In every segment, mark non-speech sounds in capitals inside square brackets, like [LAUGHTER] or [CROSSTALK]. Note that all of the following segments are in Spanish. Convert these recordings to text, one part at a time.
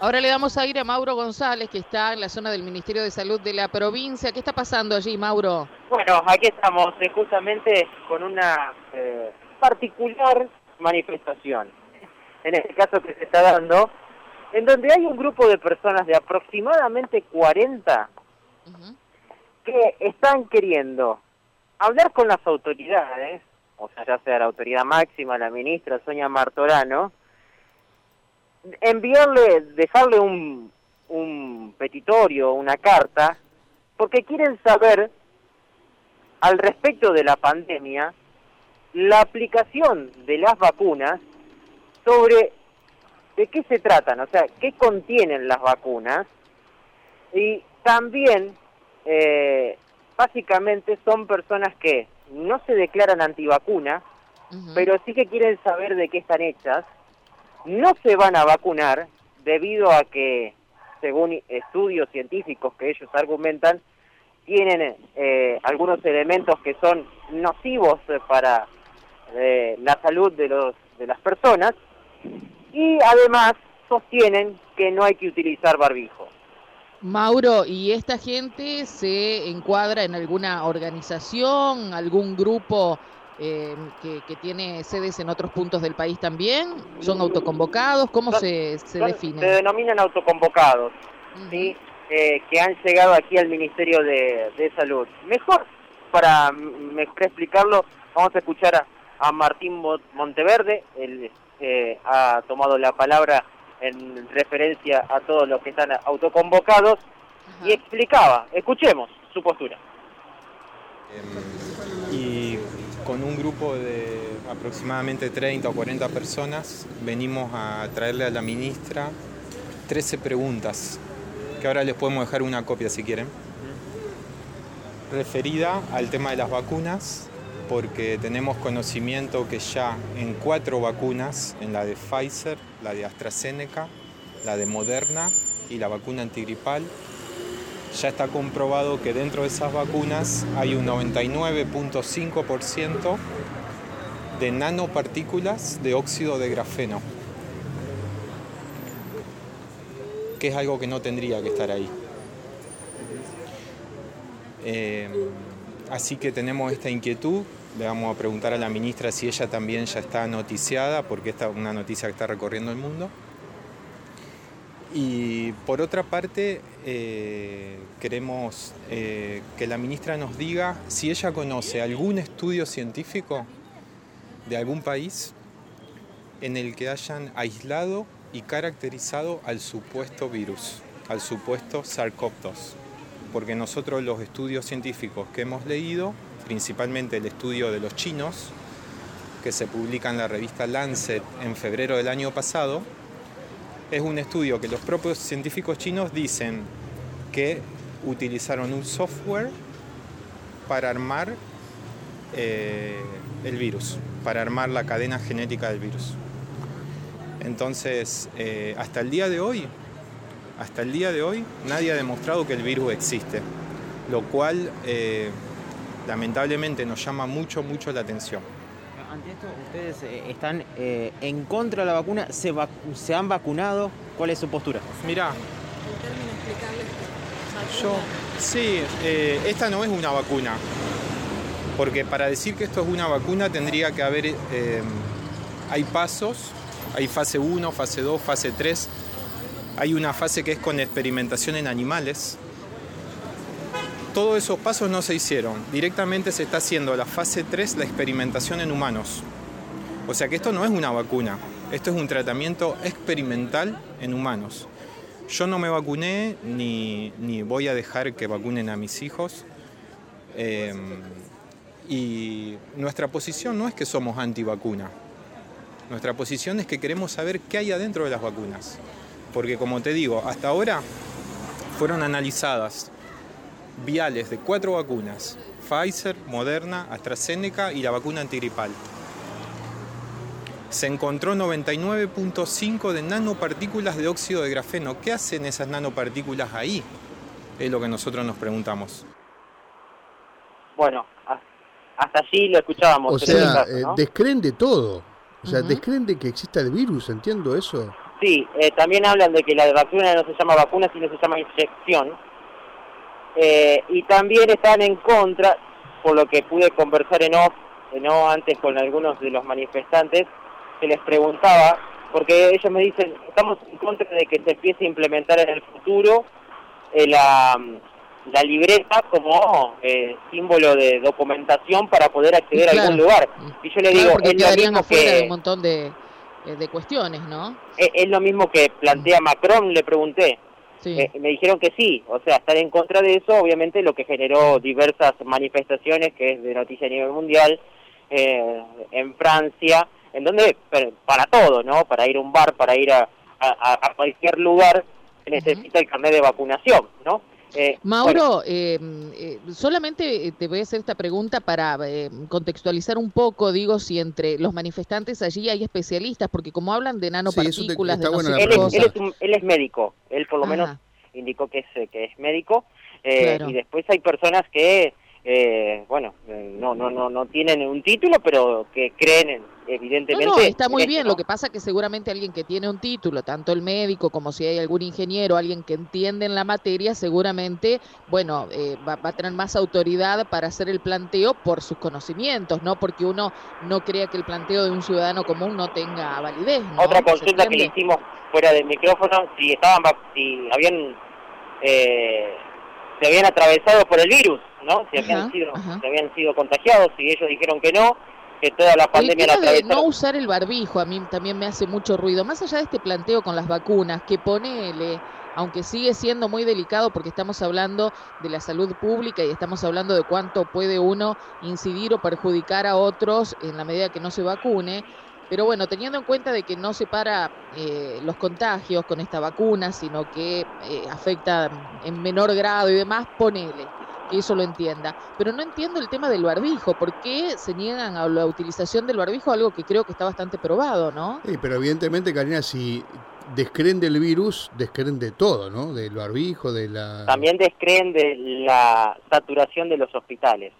Ahora le damos a ir a Mauro González, que está en la zona del Ministerio de Salud de la provincia. ¿Qué está pasando allí, Mauro? Bueno, aquí estamos eh, justamente con una eh, particular manifestación, en este caso que se está dando, en donde hay un grupo de personas de aproximadamente 40 que están queriendo hablar con las autoridades, o sea, ya sea la autoridad máxima, la ministra Sonia Martorano, enviarle, dejarle un, un petitorio, una carta, porque quieren saber al respecto de la pandemia la aplicación de las vacunas sobre de qué se tratan, o sea, qué contienen las vacunas. Y también eh, básicamente son personas que no se declaran antivacunas, pero sí que quieren saber de qué están hechas no se van a vacunar debido a que, según estudios científicos que ellos argumentan, tienen eh, algunos elementos que son nocivos para eh, la salud de, los, de las personas y además sostienen que no hay que utilizar barbijo. Mauro, ¿y esta gente se encuadra en alguna organización, algún grupo eh, que, tiene sedes en otros puntos del país también? ¿Son autoconvocados? ¿Cómo se, se definen? Se denominan autoconvocados, ¿sí? Eh, que han llegado aquí al Ministerio de, Salud. Mejor, para explicarlo, vamos a escuchar a, a Martín Monteverde, él eh, ha tomado la palabra en referencia a todos los que están autoconvocados y explicaba, escuchemos su postura. Y con un grupo de aproximadamente 30 o 40 personas venimos a traerle a la ministra 13 preguntas, que ahora les podemos dejar una copia si quieren, referida al tema de las vacunas, porque tenemos conocimiento que ya en cuatro vacunas, en la de Pfizer, la de AstraZeneca, la de Moderna y la vacuna antigripal, ya está comprobado que dentro de esas vacunas hay un 99.5% de nanopartículas de óxido de grafeno, que es algo que no tendría que estar ahí. Eh, así que tenemos esta inquietud, le vamos a preguntar a la ministra si ella también ya está noticiada, porque esta es una noticia que está recorriendo el mundo. Y por otra parte, eh, queremos eh, que la ministra nos diga si ella conoce algún estudio científico de algún país en el que hayan aislado y caracterizado al supuesto virus, al supuesto SARS-CoV-2. Porque nosotros los estudios científicos que hemos leído, principalmente el estudio de los chinos, que se publica en la revista Lancet en febrero del año pasado, es un estudio que los propios científicos chinos dicen que utilizaron un software para armar eh, el virus, para armar la cadena genética del virus. Entonces, eh, hasta el día de hoy, hasta el día de hoy, nadie ha demostrado que el virus existe, lo cual eh, lamentablemente nos llama mucho, mucho la atención ante esto, ustedes eh, están eh, en contra de la vacuna, ¿Se, ¿Se, han vacunado? ¿Cuál es su postura? Mirá, yo, sí, eh, esta no es una vacuna, porque para decir que esto es una vacuna tendría que haber, hay pasos, hay fase 1, fase 2, fase 3, hay una fase que es con experimentación en animales, todos esos pasos no se hicieron. Directamente se está haciendo la fase 3, la experimentación en humanos. O sea que esto no es una vacuna, esto es un tratamiento experimental en humanos. Yo no me vacuné ni, voy a dejar que vacunen a mis hijos. Em, y nuestra posición no es que somos antivacuna. Nuestra posición es que queremos saber qué hay adentro de las vacunas. Porque como te digo, hasta ahora fueron analizadas viales de cuatro vacunas, Pfizer, Moderna, AstraZeneca y la vacuna antigripal. Se encontró 99.5 de nanopartículas de óxido de grafeno. ¿Qué hacen esas nanopartículas ahí? Es lo que nosotros nos preguntamos. Bueno, hasta allí lo escuchábamos. O sea, eh, descreen de todo. O sea, descreen de que exista el virus, entiendo eso. Sí, eh, también hablan de que la vacuna no se llama vacuna, sino se llama inyección. Eh, y también están en contra, por lo que pude conversar en off, no antes con algunos de los manifestantes, que les preguntaba, porque ellos me dicen, estamos en contra de que se empiece a implementar en el futuro eh, la, la libreta como eh, símbolo de documentación para poder acceder a algún lugar. Y yo le digo, es lo mismo que... un montón de, eh, de cuestiones, ¿no? Es, es, lo mismo que plantea Macron, le pregunté. Eh, me dijeron que sí, o sea, estar en contra de eso, obviamente lo que generó diversas manifestaciones, que es de noticia a nivel mundial, eh, en Francia, en donde para todo, ¿no? Para ir a un bar, para ir a, a, cualquier lugar, se necesita el carnet de vacunación, ¿no? Eh, Mauro, em, eh, solamente te voy a hacer esta pregunta para em, contextualizar un poco, digo, si entre los manifestantes allí hay especialistas, porque como hablan de nanopartículas, de no sé él, es, él, es médico, él por lo menos indicó que es, que es médico, eh, y después hay personas que eh, bueno, eh, no, no, no, no tienen un título, pero que creen evidentemente. No, está muy bien. Lo que pasa que seguramente alguien que tiene un título, tanto el médico como si hay algún ingeniero, alguien que entiende en la materia, seguramente, bueno, eh, va, a tener más autoridad para hacer el planteo por sus conocimientos, no porque uno no crea que el planteo de un ciudadano común no tenga validez. Otra consulta que le hicimos fuera del micrófono, si estaban, si habían eh, se habían atravesado por el virus, ¿no? Si habían, sido, habían sido contagiados, y ellos dijeron que no, que toda la pandemia la no usar el barbijo a mí también me hace mucho ruido, más allá de este planteo con las vacunas, que ponele, aunque sigue siendo muy delicado porque estamos hablando de la salud pública y estamos hablando de cuánto puede uno incidir o perjudicar a otros en la medida que no se vacune, pero bueno, teniendo en cuenta de que no se para eh, los contagios con esta vacuna, sino que eh, afecta en menor grado y demás, ponele que eso lo entienda. Pero no entiendo el tema del barbijo. ¿Por qué se niegan a la utilización del barbijo? Algo que creo que está bastante probado, ¿no? Sí, pero evidentemente, Karina, si descreen del virus, descreen de todo, ¿no? Del barbijo, de la... También descreen de la saturación de los hospitales.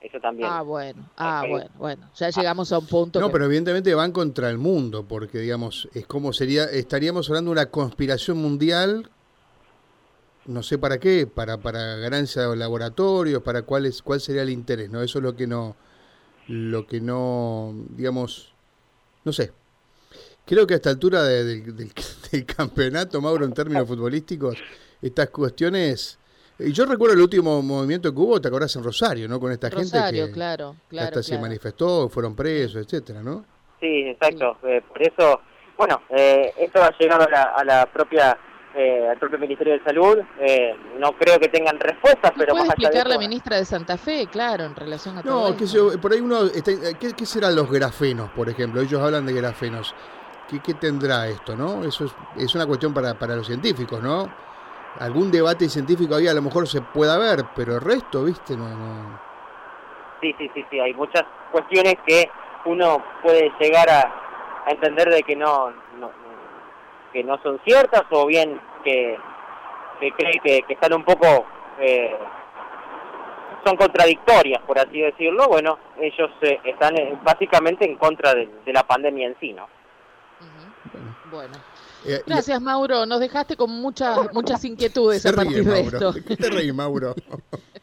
Eso también. Ah, bueno, ah, bueno, bueno. Ya llegamos a un punto. No, pero evidentemente van contra el mundo, porque digamos, es como sería, estaríamos hablando de una conspiración mundial, no sé para qué, para, para ganancia de laboratorios, para cuál es, cuál sería el interés, ¿no? Eso es lo que no, lo que no, digamos, no sé. Creo que a esta altura del, [LAUGHS] del campeonato, Mauro, en términos futbolísticos, estas cuestiones y yo recuerdo el último movimiento que hubo, te acordás en Rosario, ¿no? Con esta gente que claro, claro, hasta se manifestó, fueron presos, etcétera, ¿no? Sí, exacto. Eh, por eso, bueno, eh, esto ha llegado a la, propia eh, al propio Ministerio de Salud. Eh, no creo que tengan respuestas, pero puede explicar la ministra de Santa Fe, claro, en relación a todo No, que por ahí uno, ¿qué, ¿qué, serán los grafenos, por ejemplo? Ellos hablan de grafenos. ¿Qué, qué tendrá esto, no? Eso es, es una cuestión para, para los científicos, ¿no? Algún debate científico ahí a lo mejor se pueda ver, pero el resto, viste, no, no. Sí, sí, sí, sí, hay muchas cuestiones que uno puede llegar a, entender de que no, no, que no son ciertas o bien que, que cree que, están un poco eh, son contradictorias, por así decirlo. Bueno, ellos eh, están eh, básicamente en contra de, la pandemia en sí, ¿no? Bueno. Eh, Gracias, Mauro. Nos dejaste con muchas muchas inquietudes a partir de esto. ¿Qué te reí, Mauro? [LAUGHS]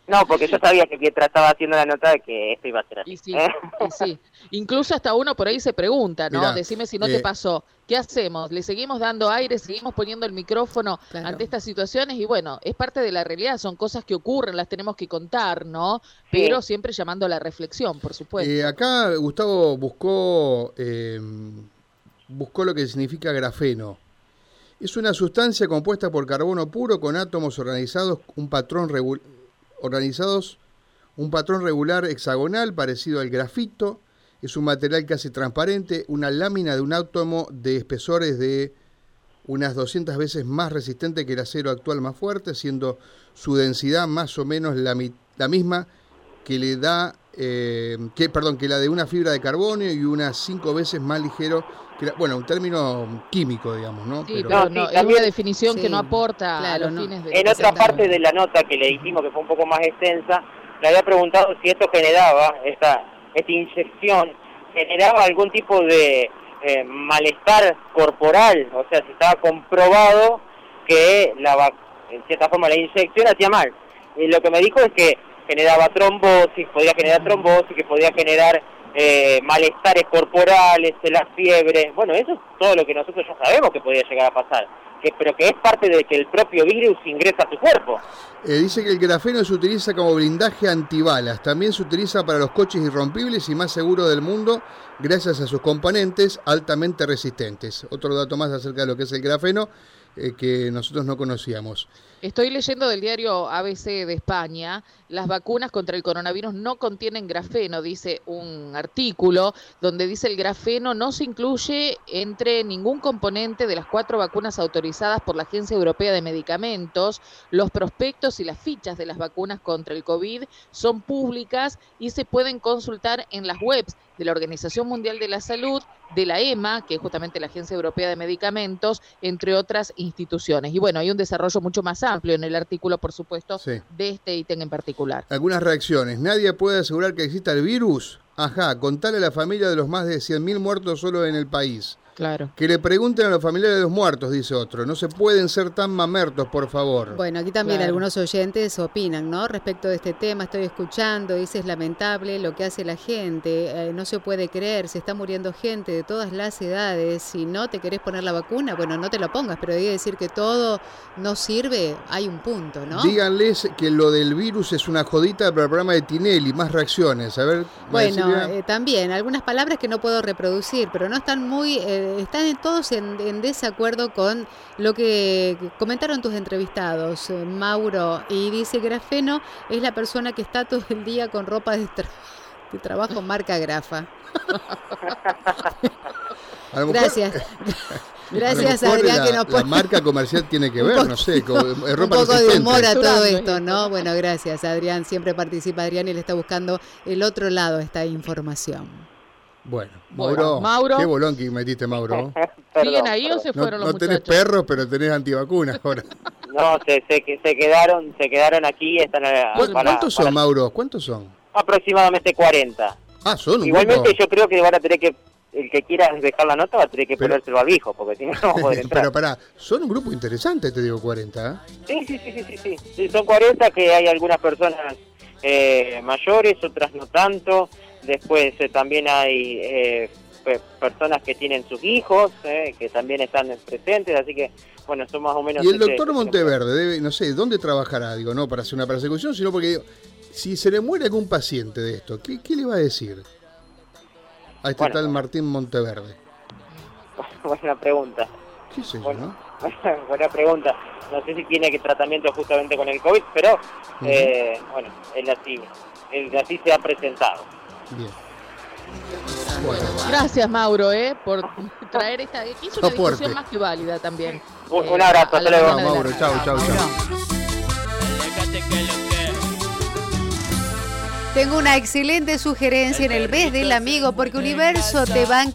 No, porque yo sabía que Pietra estaba haciendo la nota de que esto iba a ser así. Y sí, ¿eh? y sí. Incluso hasta uno por ahí se pregunta, ¿no? Decime si no te eh, pasó. ¿Qué hacemos? ¿Le seguimos dando aire? ¿Seguimos poniendo el micrófono ante estas situaciones? Y bueno, es parte de la realidad, son cosas que ocurren, las tenemos que contar, ¿no? Pero siempre llamando a la reflexión, por supuesto. acá Gustavo buscó, buscó lo que significa grafeno. Es una sustancia compuesta por carbono puro con átomos organizados, un patrón organizados, un patrón regular hexagonal parecido al grafito. Es un material casi transparente, una lámina de un átomo de espesores de unas 200 veces más resistente que el acero actual más fuerte, siendo su densidad más o menos la, la misma que le da, eh, que, perdón, que la de una fibra de carbono y unas cinco veces más ligero bueno, un término químico, digamos, ¿no? Sí, pero, no, es una definición que no aporta a los fines de... En otra parte de la nota que le dijimos, que fue un poco más extensa, le había preguntado si esto generaba, esta, esta inyección, generaba algún tipo de eh, malestar corporal, o sea, si estaba comprobado que la en cierta forma la inyección hacía mal. Y lo que me dijo es que generaba trombosis, podía generar trombosis, que podía generar eh, malestares corporales, la fiebre. Bueno, eso es todo lo que nosotros ya sabemos que podía llegar a pasar que, pero que es parte de que el propio virus ingresa a tu cuerpo. Eh, dice que el grafeno se utiliza como blindaje antibalas, también se utiliza para los coches irrompibles y más seguros del mundo gracias a sus componentes altamente resistentes. Otro dato más acerca de lo que es el grafeno eh, que nosotros no conocíamos. Estoy leyendo del diario ABC de España, las vacunas contra el coronavirus no contienen grafeno, dice un artículo donde dice el grafeno no se incluye entre ningún componente de las cuatro vacunas autorizadas por la Agencia Europea de Medicamentos. Los prospectos y las fichas de las vacunas contra el COVID son públicas y se pueden consultar en las webs de la Organización Mundial de la Salud, de la EMA, que es justamente la Agencia Europea de Medicamentos, entre otras instituciones. Y bueno, hay un desarrollo mucho más amplio en el artículo, por supuesto, de este ítem en particular. Algunas reacciones. Nadie puede asegurar que exista el virus. Ajá, contale a la familia de los más de 100.000 muertos solo en el país. Claro. Que le pregunten a los familiares de los muertos, dice otro. No se pueden ser tan mamertos, por favor. Bueno, aquí también algunos oyentes opinan, ¿no? Respecto de este tema, estoy escuchando, dice, es lamentable lo que hace la gente, eh, no se puede creer, se está muriendo gente de todas las edades. Si no te querés poner la vacuna, bueno, no te la pongas, pero hay que decir que todo no sirve, hay un punto, ¿no? Díganles que lo del virus es una jodita para el programa de Tinelli, más reacciones. A ver, Bueno, eh, también, algunas palabras que no puedo reproducir, pero no están muy... Eh, están todos en, desacuerdo con lo que comentaron tus entrevistados, eh, Mauro, y dice Grafeno es la persona que está todo el día con ropa de, trabajo marca Grafa. [LAUGHS] Gracias. [LAUGHS] Gracias, Adrián, que nos La marca comercial tiene que ver, no sé, con, [LAUGHS] Un poco de humor a todo esto, ¿no? Bueno, gracias, Adrián. Siempre participa Adrián y le está buscando el otro lado esta información. Bueno, Mauro, qué bolón que metiste, Mauro. [LAUGHS] ¿Siguen ahí o se fueron no, los no tenés perros, pero tenés antivacunas ahora. [LAUGHS] [LAUGHS] No, se, se, se, quedaron se quedaron aquí. Están ¿Cuántos son, Mauro? ¿Cuántos son? Aproximadamente 40. Ah, son Igualmente yo creo que van a tener que el que quiera dejar la nota va a tener que ponerse el barbijo, porque si no, no va a poder entrar. Pero pará, son un grupo interesante, te digo, 40. ¿eh? Sí, sí, sí, sí, sí, sí, Son 40 que hay algunas personas eh, mayores, otras no tanto. Después eh, también hay eh, personas que tienen sus hijos, eh, que también están presentes, así que, bueno, son más o menos... Y el doctor Monteverde, debe, no sé, ¿dónde trabajará? Digo, no para hacer una persecución, sino porque si se le muere algún paciente de esto, ¿qué, le va a decir a este tal Martín Monteverde? [LAUGHS] Buena pregunta. ¿Qué sé bueno, [LAUGHS] Buena pregunta. No sé si tiene que tratamiento justamente con el COVID, pero, bueno, él así, él así se ha presentado. Bien. Gracias, Mauro, ¿eh? por [LAUGHS] traer esta. Hizo una discusión más que válida también. Un, eh, abrazo, hasta luego. Mauro, chau, chau, chau. Tengo una excelente sugerencia en el mes del amigo, porque Universo te banca.